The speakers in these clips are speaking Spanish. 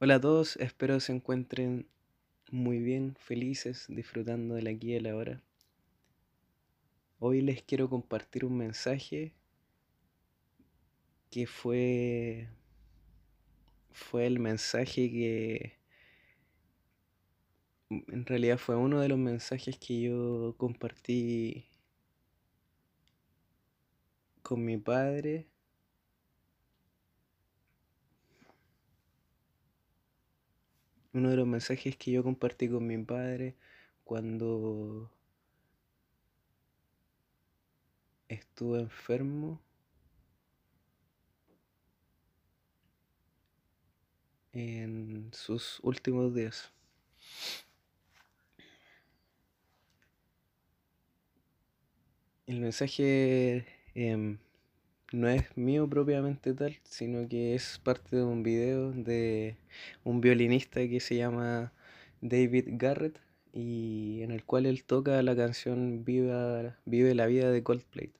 Hola a todos, espero se encuentren muy bien, felices, disfrutando del aquí y el ahora. Hoy les quiero compartir un mensaje que fue fue el mensaje que en realidad fue uno de los mensajes que yo compartí con mi padre uno de los mensajes que yo compartí con mi padre cuando estuve enfermo en sus últimos días. El mensaje em, no es mío propiamente tal, sino que es parte de un video de un violinista que se llama David Garrett y en el cual él toca la canción Viva, Vive la vida de Coldplay.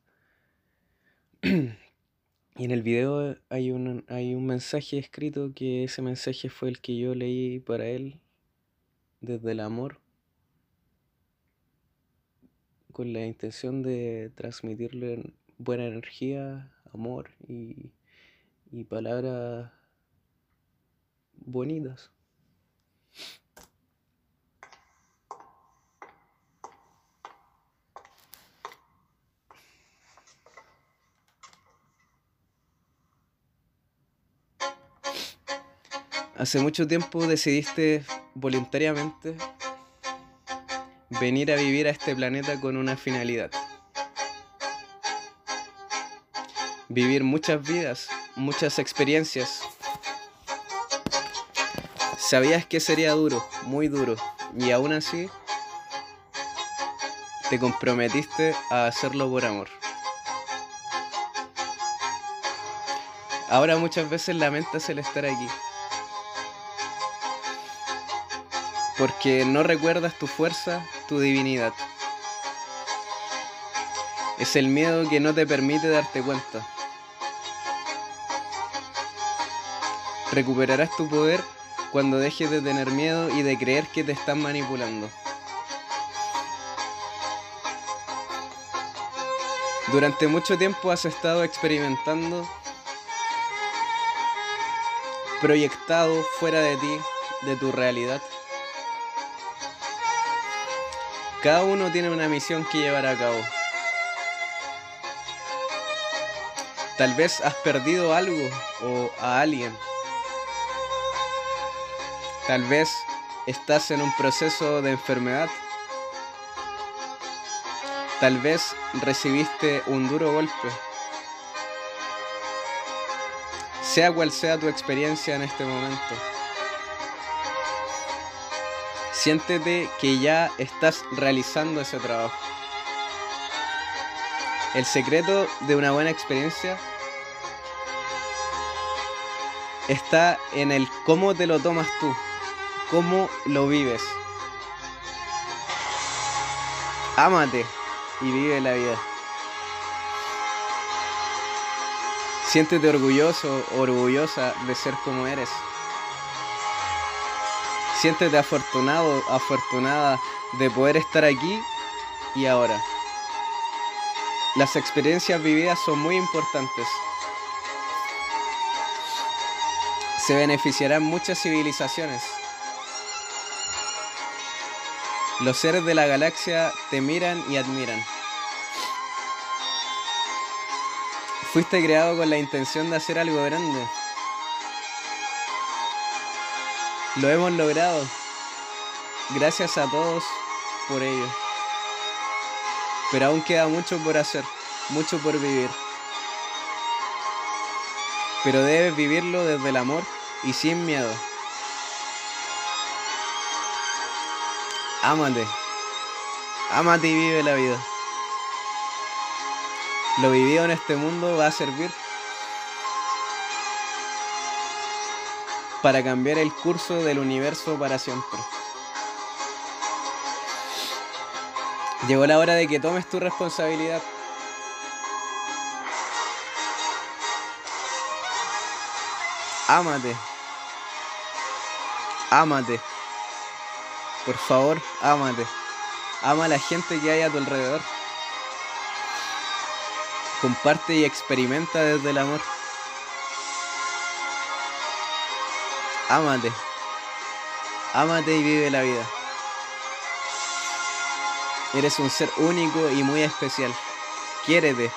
y en el video hay un, hay un mensaje escrito que ese mensaje fue el que yo leí para él desde el amor con la intención de transmitirle buena energía, amor y, y palabras bonitas. Hace mucho tiempo decidiste voluntariamente venir a vivir a este planeta con una finalidad. Vivir muchas vidas, muchas experiencias. Sabías que sería duro, muy duro, y aún así te comprometiste a hacerlo por amor. Ahora muchas veces lamentas el estar aquí. Porque no recuerdas tu fuerza, tu divinidad. Es el miedo que no te permite darte cuenta. Recuperarás tu poder cuando dejes de tener miedo y de creer que te están manipulando. Durante mucho tiempo has estado experimentando, proyectado fuera de ti, de tu realidad. Cada uno tiene una misión que llevar a cabo. Tal vez has perdido algo o a alguien. Tal vez estás en un proceso de enfermedad. Tal vez recibiste un duro golpe. Sea cual sea tu experiencia en este momento. Siéntete que ya estás realizando ese trabajo. El secreto de una buena experiencia está en el cómo te lo tomas tú, cómo lo vives. Ámate y vive la vida. Siéntete orgulloso, orgullosa de ser como eres. Siéntete afortunado, afortunada de poder estar aquí y ahora. Las experiencias vividas son muy importantes. Se beneficiarán muchas civilizaciones. Los seres de la galaxia te miran y admiran. Fuiste creado con la intención de hacer algo grande. Lo hemos logrado. Gracias a todos por ello. Pero aún queda mucho por hacer, mucho por vivir. Pero debes vivirlo desde el amor y sin miedo. Ámate. Ámate y vive la vida. Lo vivido en este mundo va a servir para cambiar el curso del universo para siempre. Llegó la hora de que tomes tu responsabilidad. Ámate. Ámate. Por favor, ámate. Ama a la gente que hay a tu alrededor. Comparte y experimenta desde el amor. Ámate. Ámate y vive la vida. Eres un ser único y muy especial. Quiérete.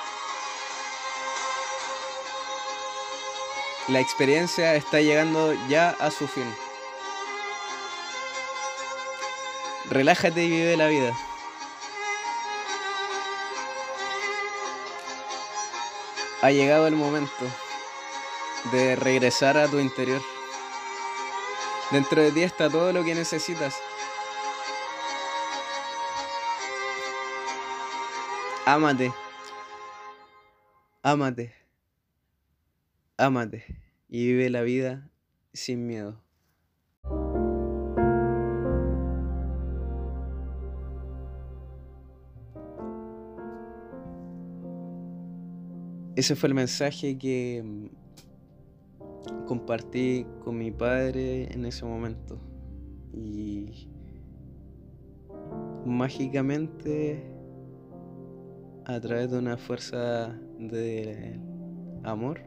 La experiencia está llegando ya a su fin. Relájate y vive la vida. Ha llegado el momento de regresar a tu interior. Dentro de ti está todo lo que necesitas. Ámate. Ámate. Ámate. Y vive la vida sin miedo. Ese fue el mensaje que mm, compartí con mi padre en ese momento. Y mágicamente, a través de una fuerza de amor,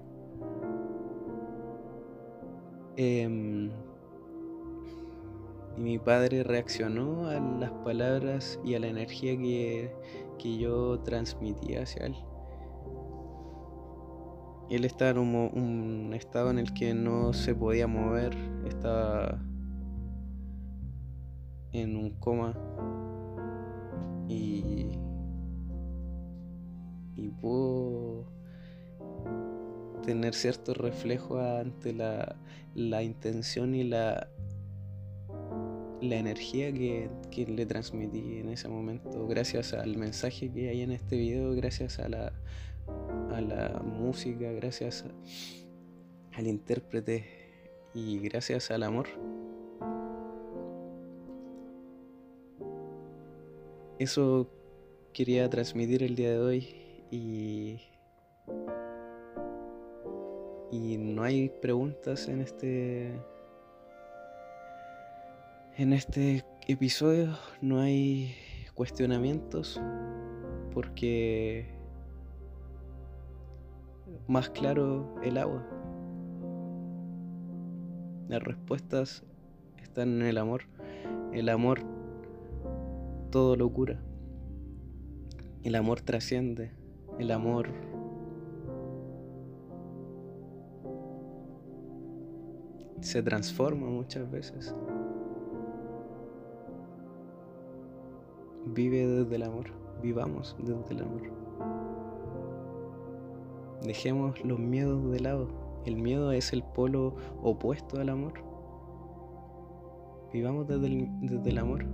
em, y mi padre reaccionó a las palabras y a la energía que, que yo transmitía hacia él él estaba en un, estado en el que no se podía mover, estaba en un coma y, y pudo tener cierto reflejo ante la, la intención y la, la energía que, que, le transmití en ese momento, gracias al mensaje que hay en este video, gracias a la, a la música, gracias al intérprete y gracias al amor. Eso quería transmitir el día de hoy y y no hay preguntas en este en este episodio, no hay cuestionamientos porque más claro el agua. Las respuestas están en el amor. El amor todo lo cura. El amor trasciende. El amor se transforma muchas veces. Vive desde el amor. Vivamos desde el amor. Dejemos los miedos de lado. El miedo es el polo opuesto al amor. Vivamos desde el, amor.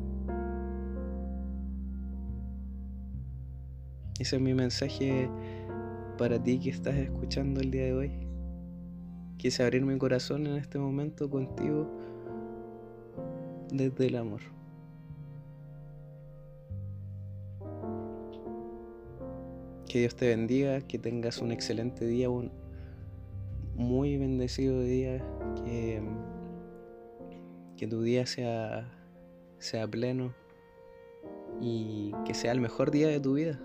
Ese es mi mensaje para ti que estás escuchando el día de hoy. Quise abrir mi corazón en este momento contigo desde el amor. Que Dios te bendiga, que tengas un excelente día, un muy bendecido día, que, tu día sea, sea pleno y que sea el mejor día de tu vida.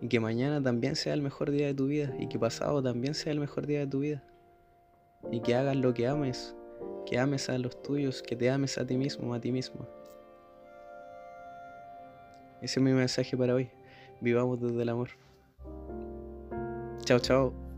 Y que mañana también sea el mejor día de tu vida. Y que pasado también sea el mejor día de tu vida. Y que hagas lo que ames. Que ames a los tuyos. Que te ames a ti mismo, a ti mismo. Ese es mi mensaje para hoy. Vivamos desde el amor. Chao, chao.